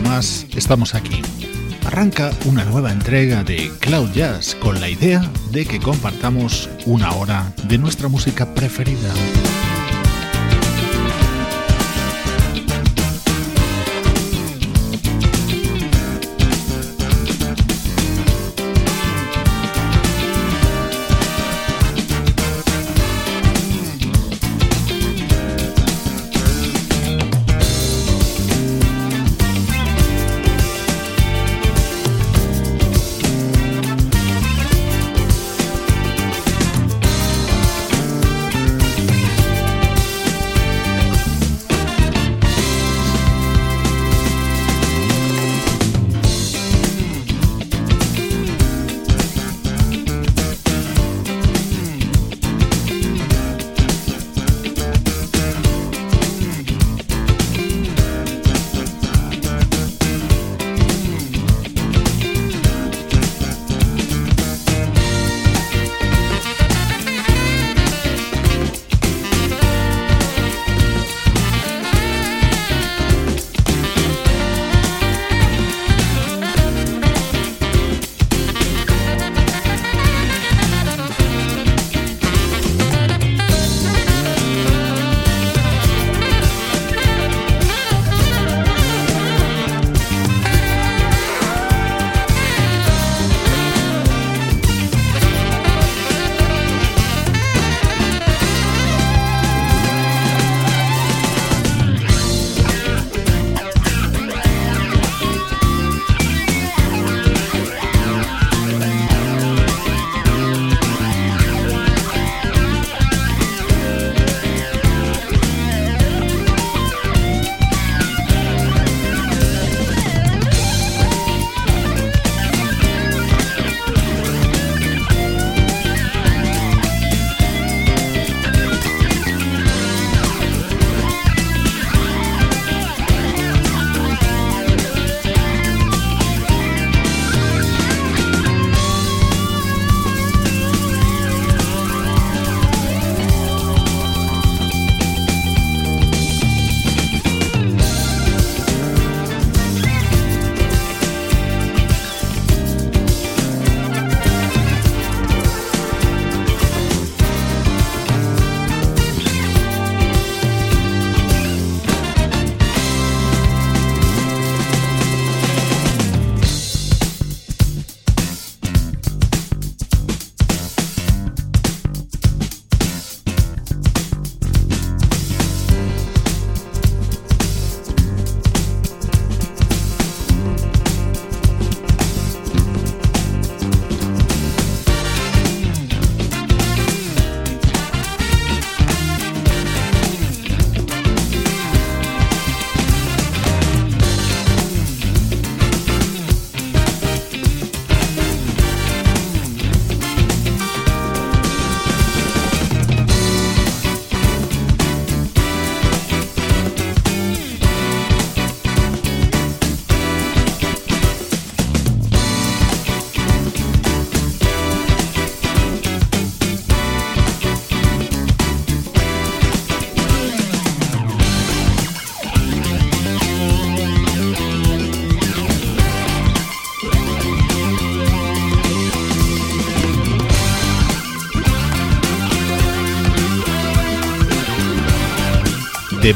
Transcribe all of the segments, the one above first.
Más estamos aquí. Arranca una nueva entrega de Cloud Jazz con la idea de que compartamos una hora de nuestra música preferida.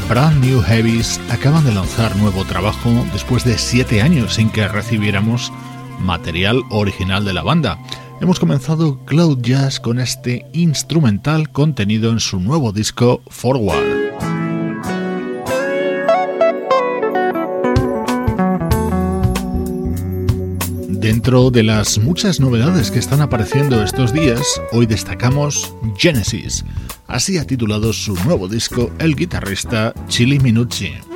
Brand New Heavies acaban de lanzar nuevo trabajo después de siete años sin que recibiéramos material original de la banda. Hemos comenzado Cloud Jazz con este instrumental contenido en su nuevo disco Forward. Dentro de las muchas novedades que están apareciendo estos días, hoy destacamos Genesis. Así ha titulado su nuevo disco el guitarrista Chili Minucci.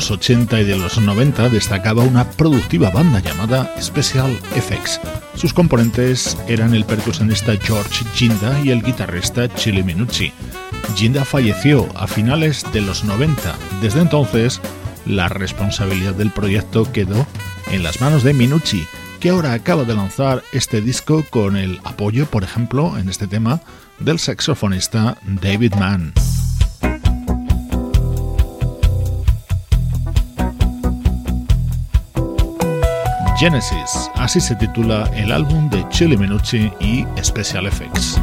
Los 80 y de los 90 destacaba una productiva banda llamada Special Effects. Sus componentes eran el percusionista George Ginda y el guitarrista Chili Minucci. Ginda falleció a finales de los 90. Desde entonces, la responsabilidad del proyecto quedó en las manos de Minucci, que ahora acaba de lanzar este disco con el apoyo, por ejemplo, en este tema, del saxofonista David Mann. Genesis, así se titula el álbum de Chili Minucci y Special Effects.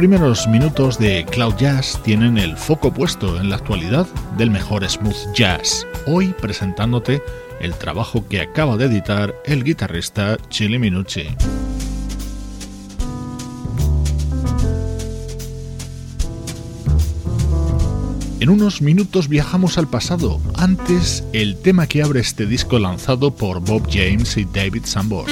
Primeros minutos de Cloud Jazz tienen el foco puesto en la actualidad del mejor smooth jazz, hoy presentándote el trabajo que acaba de editar el guitarrista Chili Minucci. En unos minutos viajamos al pasado, antes el tema que abre este disco lanzado por Bob James y David Sanborn.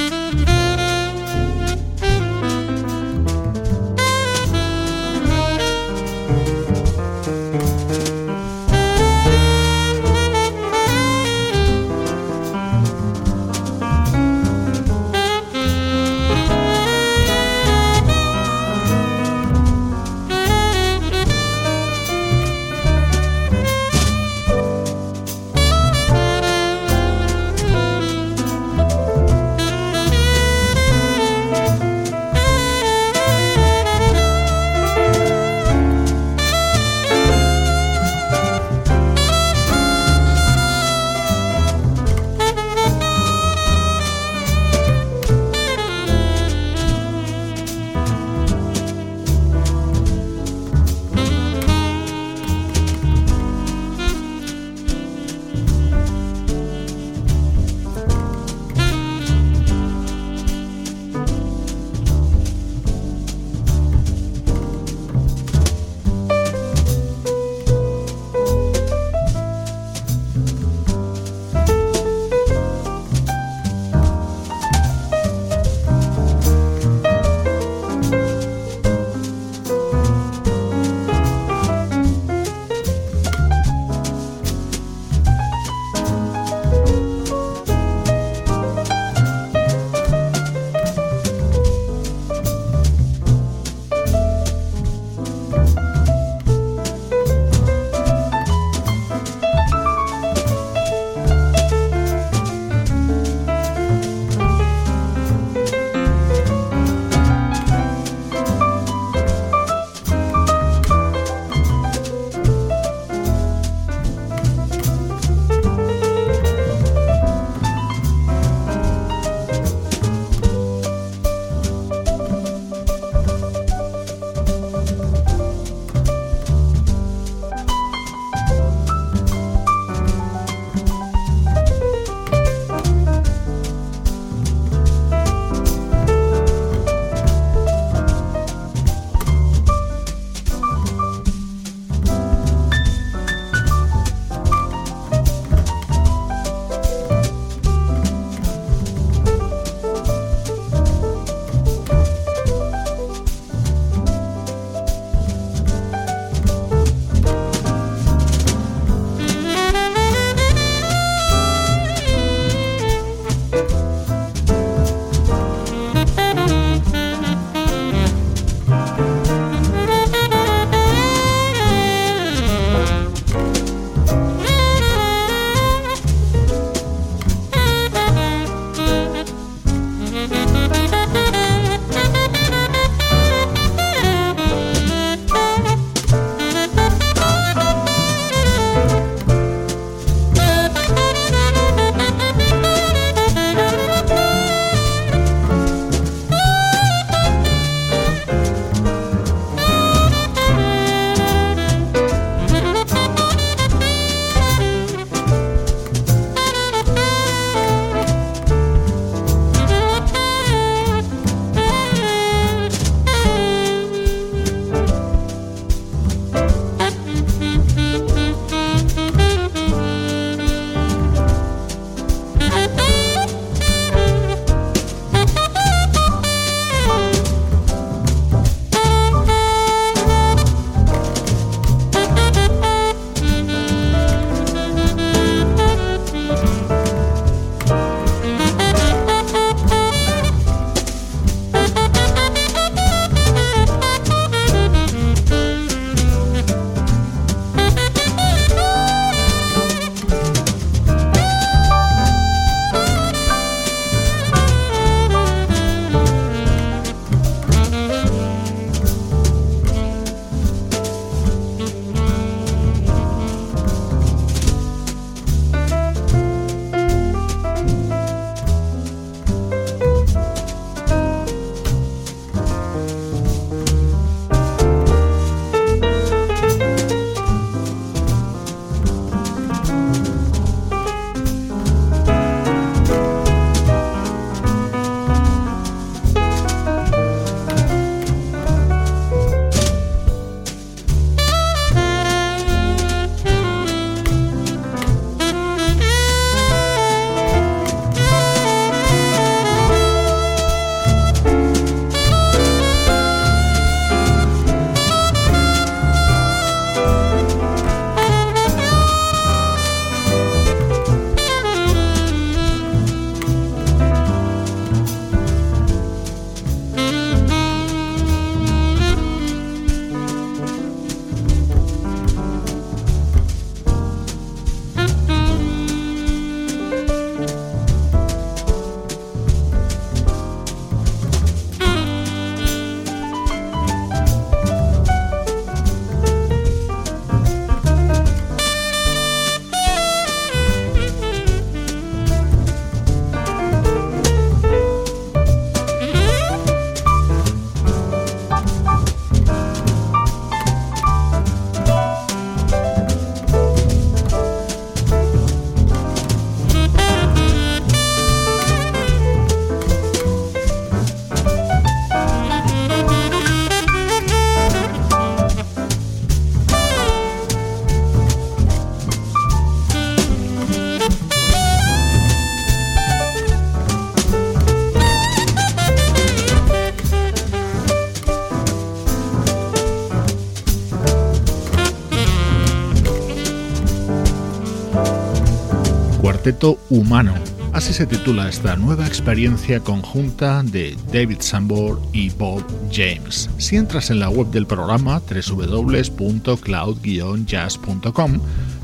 Humano. Así se titula esta nueva experiencia conjunta de David Sambor y Bob James. Si entras en la web del programa www.cloud-jazz.com,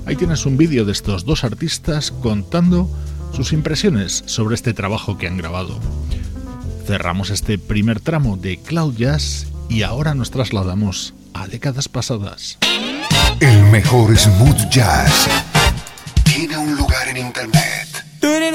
ahí tienes un vídeo de estos dos artistas contando sus impresiones sobre este trabajo que han grabado. Cerramos este primer tramo de Cloud Jazz y ahora nos trasladamos a décadas pasadas. El mejor smooth jazz tiene un lugar en internet.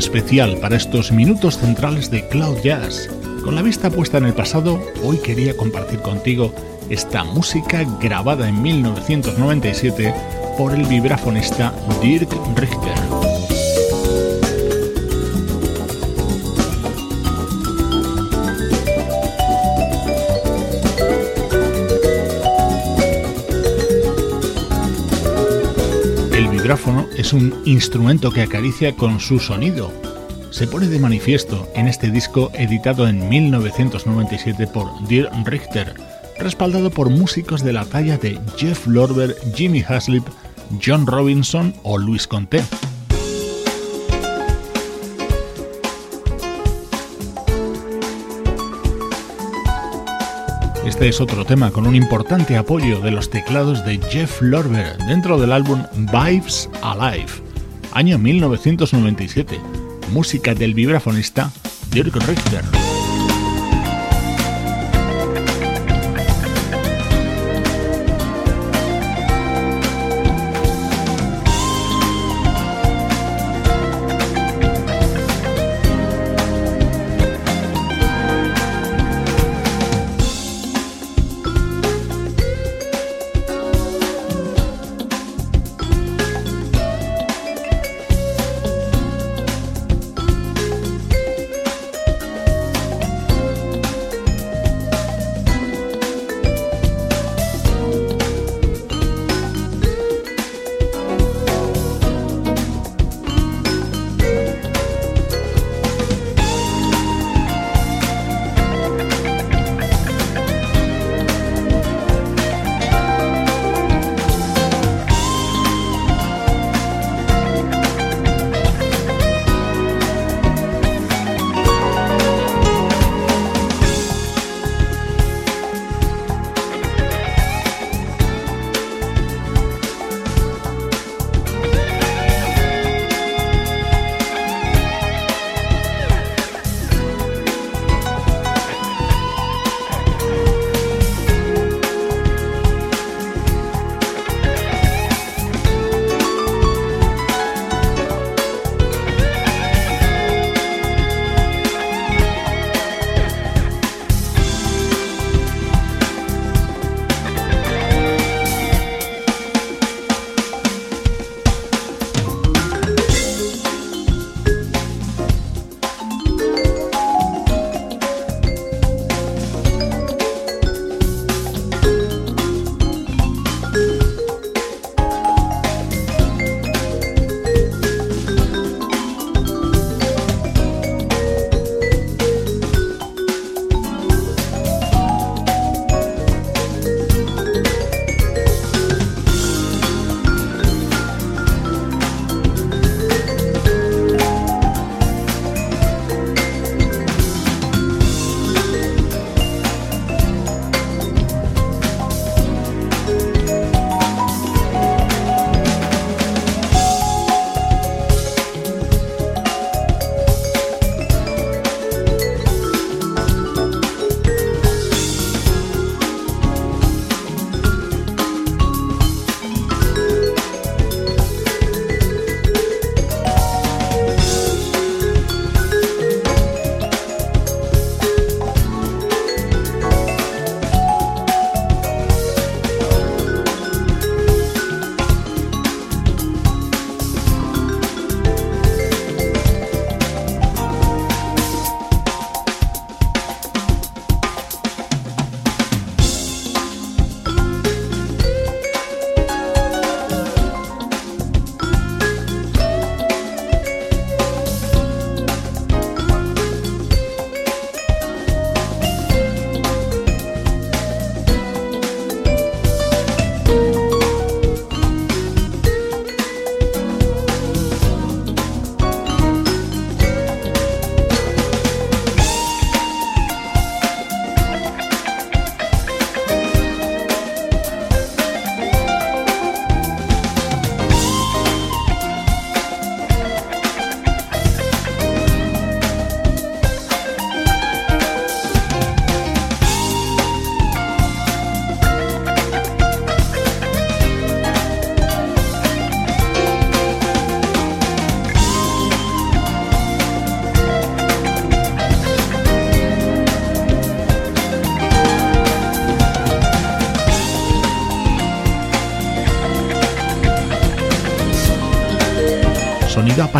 Especial para estos minutos centrales de Cloud Jazz. Con la vista puesta en el pasado, hoy quería compartir contigo esta música grabada en 1997 por el vibrafonista Dirk Richter. Es un instrumento que acaricia con su sonido. Se pone de manifiesto en este disco editado en 1997 por Dirk Richter, respaldado por músicos de la talla de Jeff Lorber, Jimmy Haslip, John Robinson o Luis Conté. Este es otro tema con un importante apoyo de los teclados de Jeff Lorber dentro del álbum Vibes Alive, año 1997, música del vibrafonista Dirk Richter.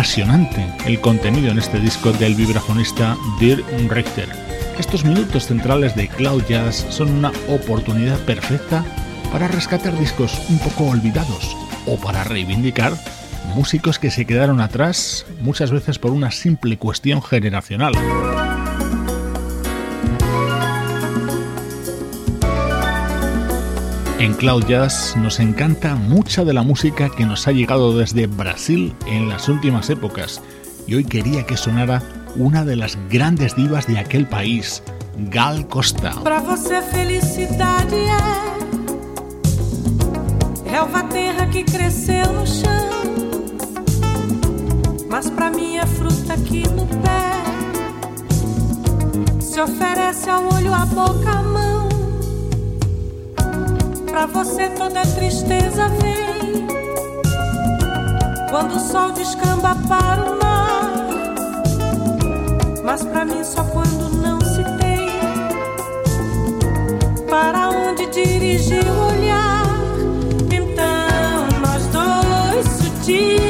Apasionante el contenido en este disco del vibrafonista Dirk Richter. Estos minutos centrales de Cloud Jazz son una oportunidad perfecta para rescatar discos un poco olvidados o para reivindicar músicos que se quedaron atrás muchas veces por una simple cuestión generacional. En Cloud Jazz nos encanta mucha de la música que nos ha llegado desde Brasil en las últimas épocas y hoy quería que sonara una de las grandes divas de aquel país, Gal Costa. Para você felicidade é relva terra que cresceu no chão, mas para mim é fruta aqui no pé. Se oferece ao olho, a boca, a mão. Pra você toda tristeza vem quando o sol descamba para o mar. Mas pra mim só quando não se tem para onde dirigir o olhar. Então nós dois sutis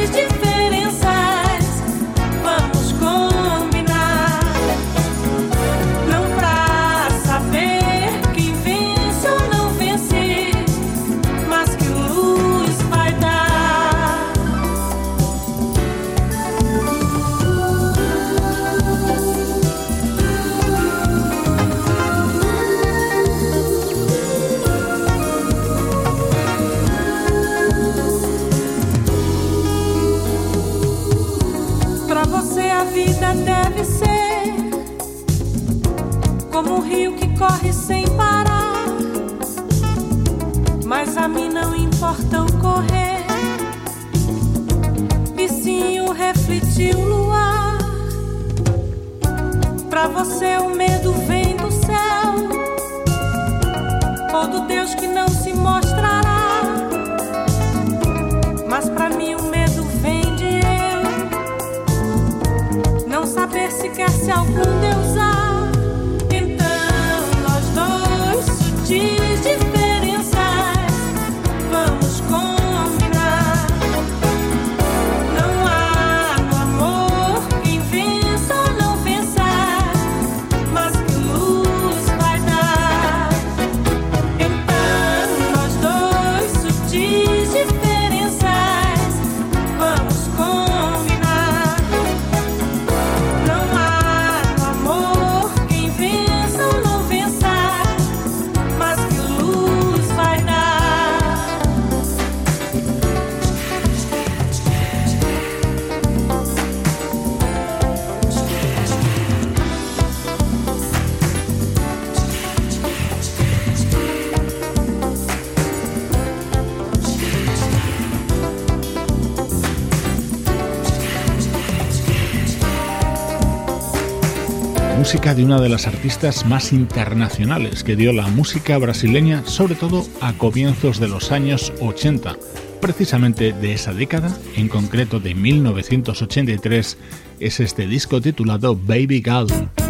música de una de las artistas más internacionales que dio la música brasileña, sobre todo a comienzos de los años 80. Precisamente de esa década, en concreto de 1983, es este disco titulado Baby Girl.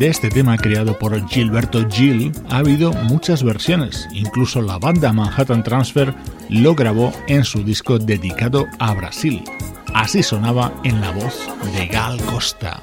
De este tema creado por Gilberto Gil ha habido muchas versiones, incluso la banda Manhattan Transfer lo grabó en su disco dedicado a Brasil. Así sonaba en la voz de Gal Costa.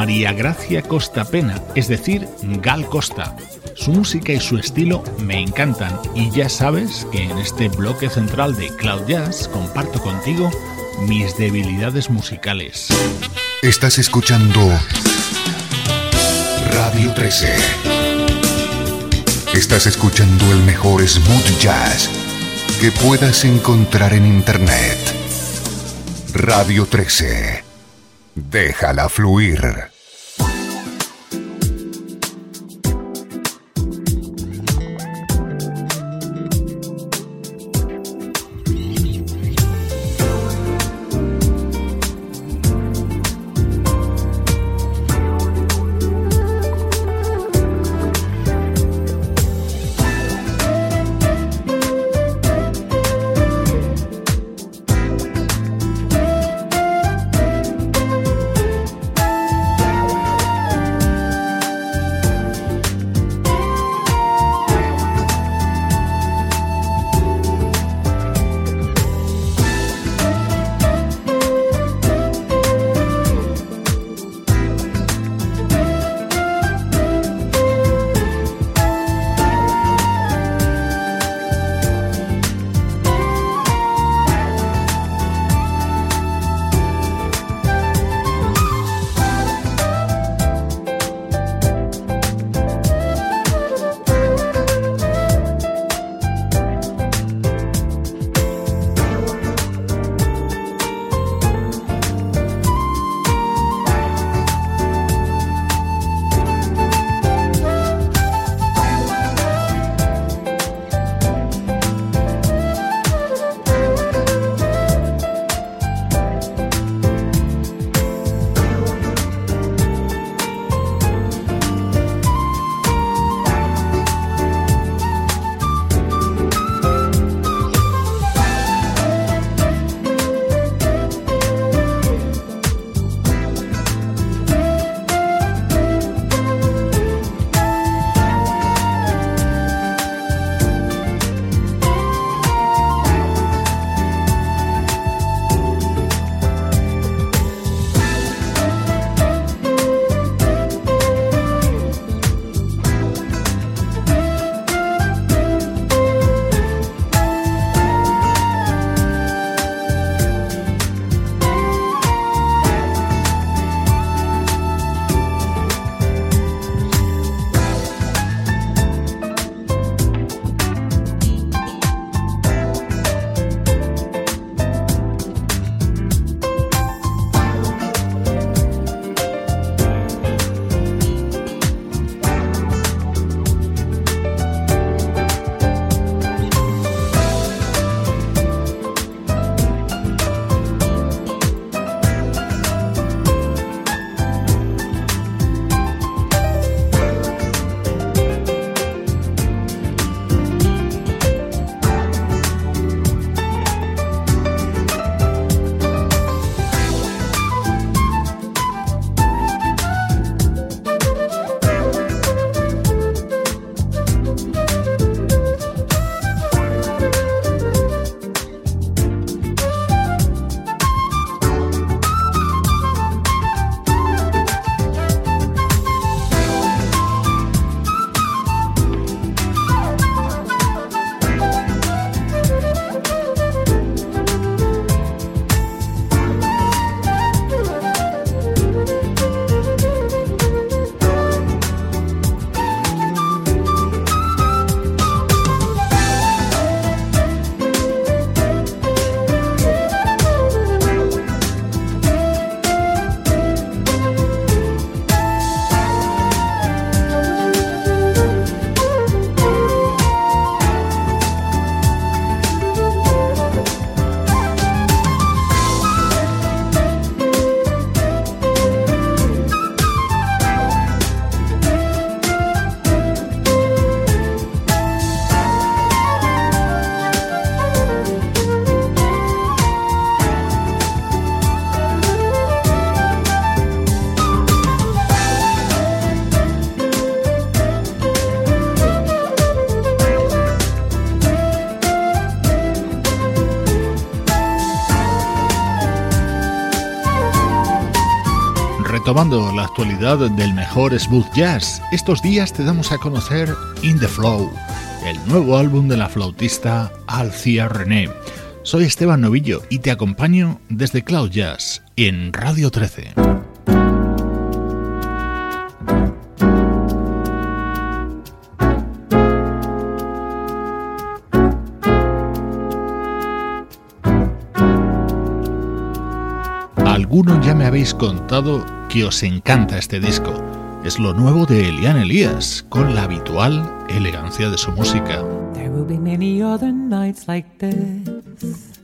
María Gracia Costa Pena, es decir, Gal Costa. Su música y su estilo me encantan y ya sabes que en este bloque central de Cloud Jazz comparto contigo mis debilidades musicales. Estás escuchando Radio 13. Estás escuchando el mejor smooth jazz que puedas encontrar en Internet. Radio 13. Déjala fluir. La actualidad del mejor smooth jazz, estos días te damos a conocer In the Flow, el nuevo álbum de la flautista Alcia René. Soy Esteban Novillo y te acompaño desde Cloud Jazz en Radio 13. Habéis contado que os encanta este disco. Es lo nuevo de Elian con la habitual elegancia de su música. There will be many other nights like this.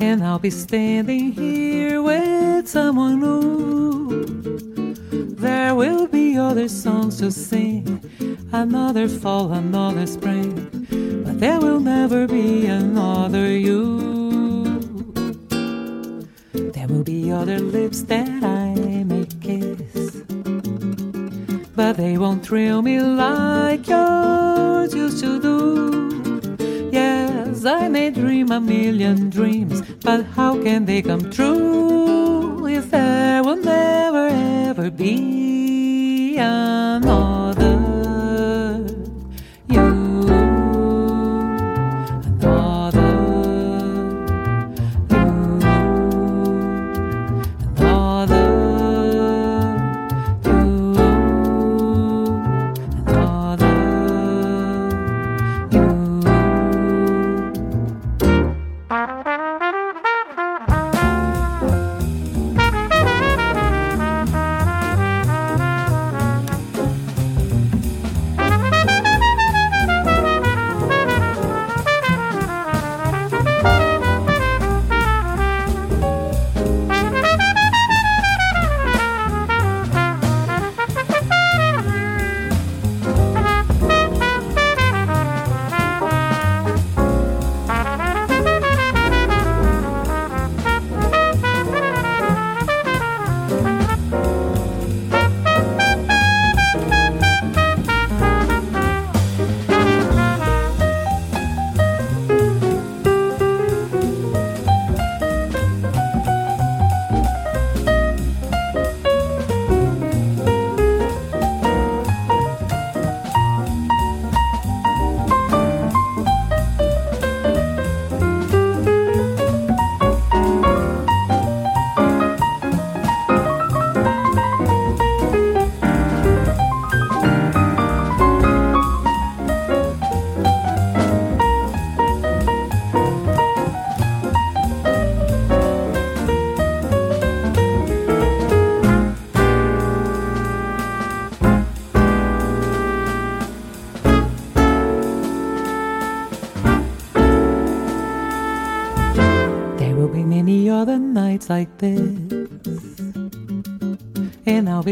And I'll be standing here with someone new. There will be other songs to sing, another fall, another spring. But there will never be another you. Will be other lips that I may kiss. But they won't thrill me like yours used to do. Yes, I may dream a million dreams, but how can they come true if there will never ever be like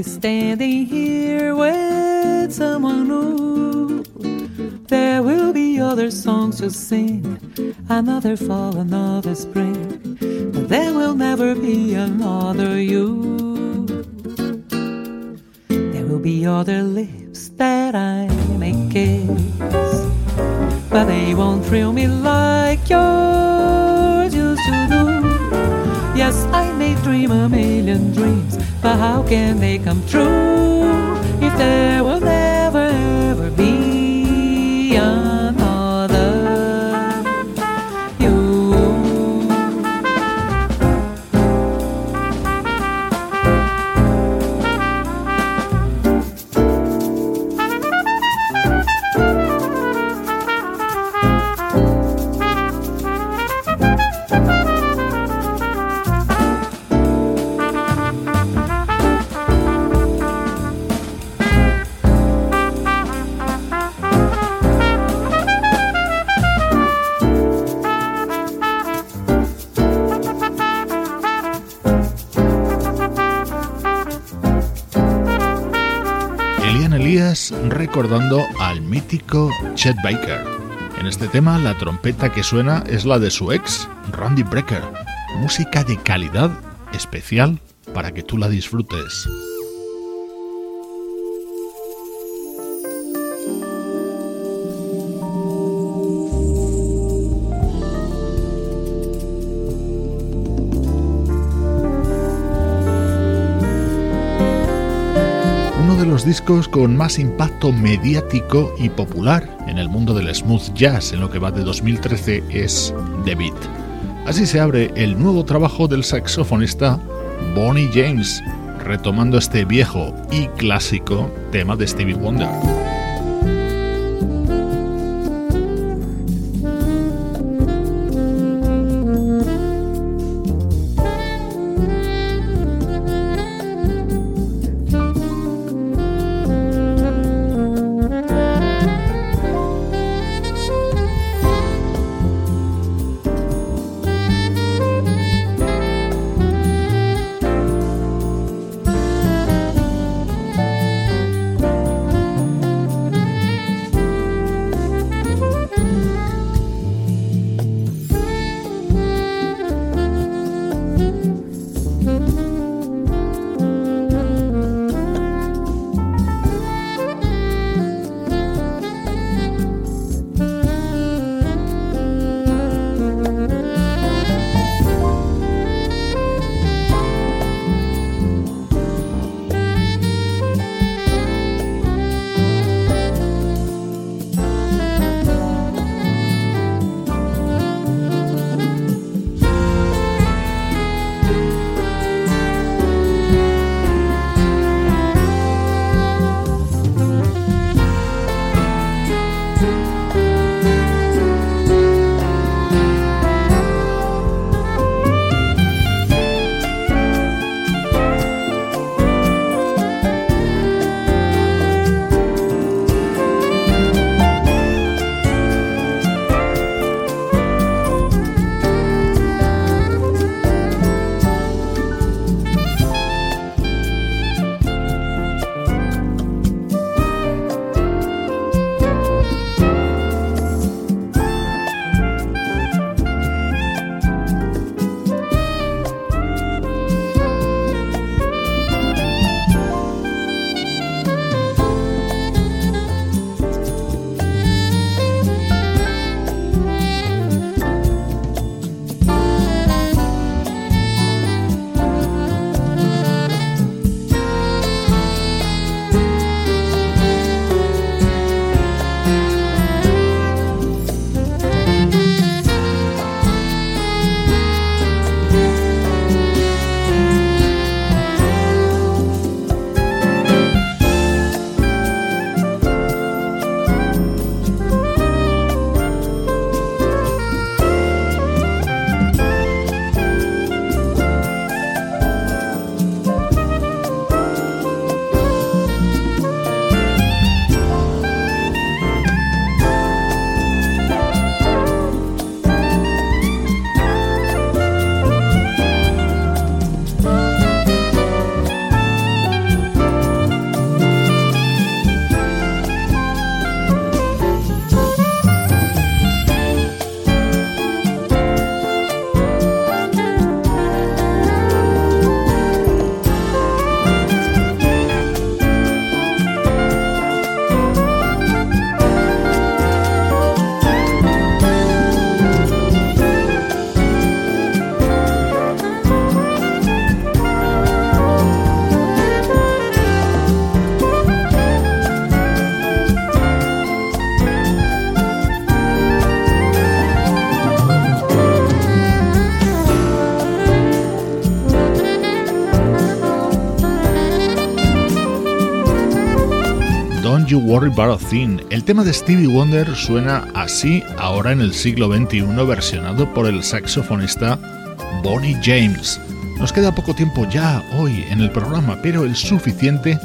be standing here with someone new. There will be other songs to sing, another fall, another spring. But there will never be another you. Recordando al mítico Chet Baker. En este tema la trompeta que suena es la de su ex, Randy Brecker. Música de calidad especial para que tú la disfrutes. Los discos con más impacto mediático y popular en el mundo del smooth jazz en lo que va de 2013 es The Beat. Así se abre el nuevo trabajo del saxofonista Bonnie James, retomando este viejo y clásico tema de Stevie Wonder. You Worry About a Thing. El tema de Stevie Wonder suena así ahora en el siglo XXI versionado por el saxofonista Bonnie James. Nos queda poco tiempo ya hoy en el programa, pero el suficiente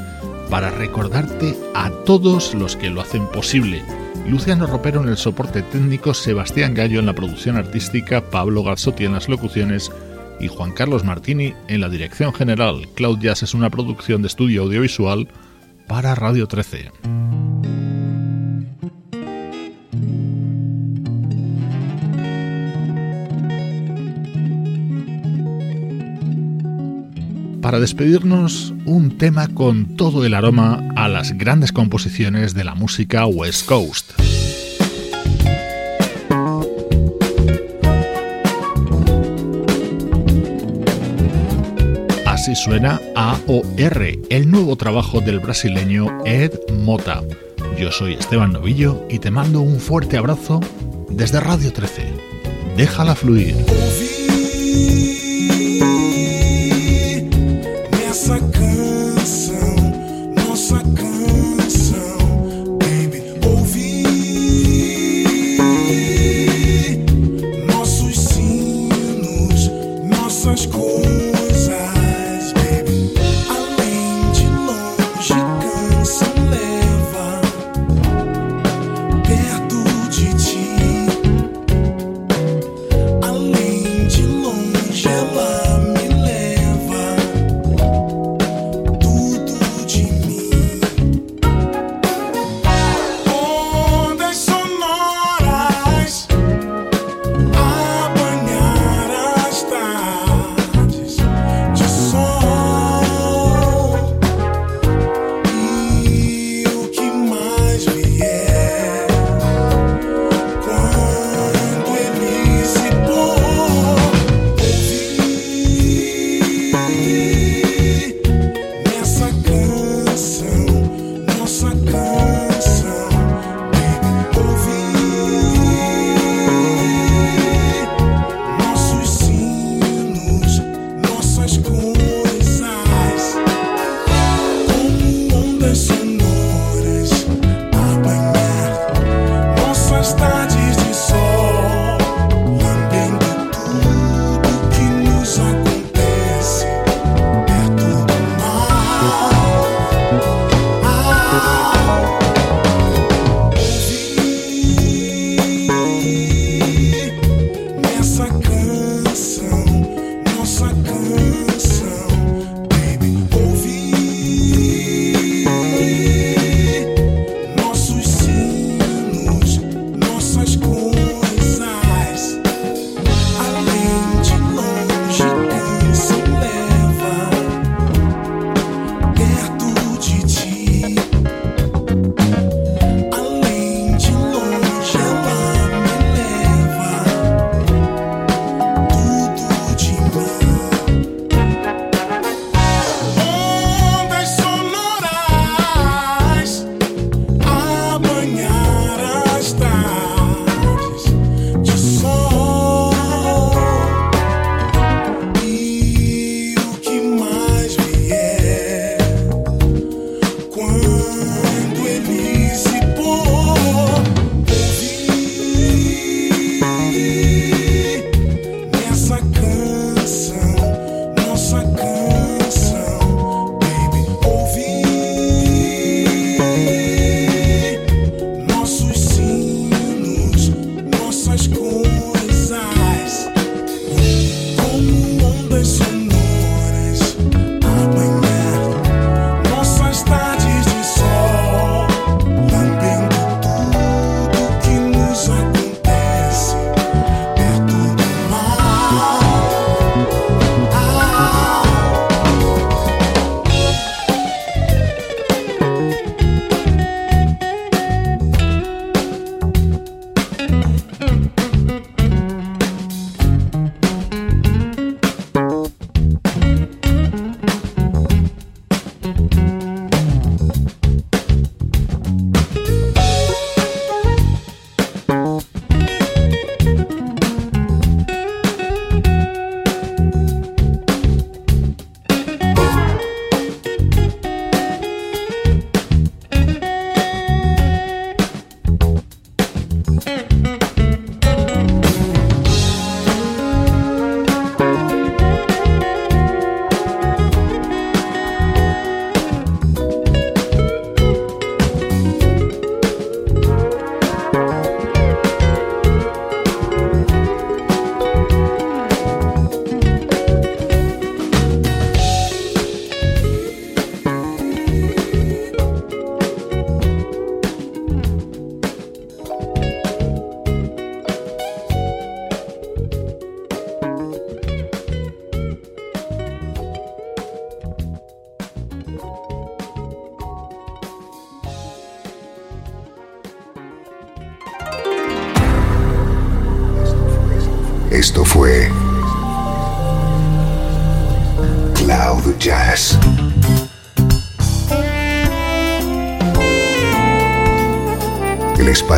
para recordarte a todos los que lo hacen posible. Luciano Ropero en el soporte técnico, Sebastián Gallo en la producción artística, Pablo Garzotti en las locuciones y Juan Carlos Martini en la dirección general. Cloud Jazz es una producción de estudio audiovisual para Radio 13. Para despedirnos, un tema con todo el aroma a las grandes composiciones de la música West Coast. Así suena AOR, el nuevo trabajo del brasileño Ed Mota. Yo soy Esteban Novillo y te mando un fuerte abrazo desde Radio 13. Déjala fluir.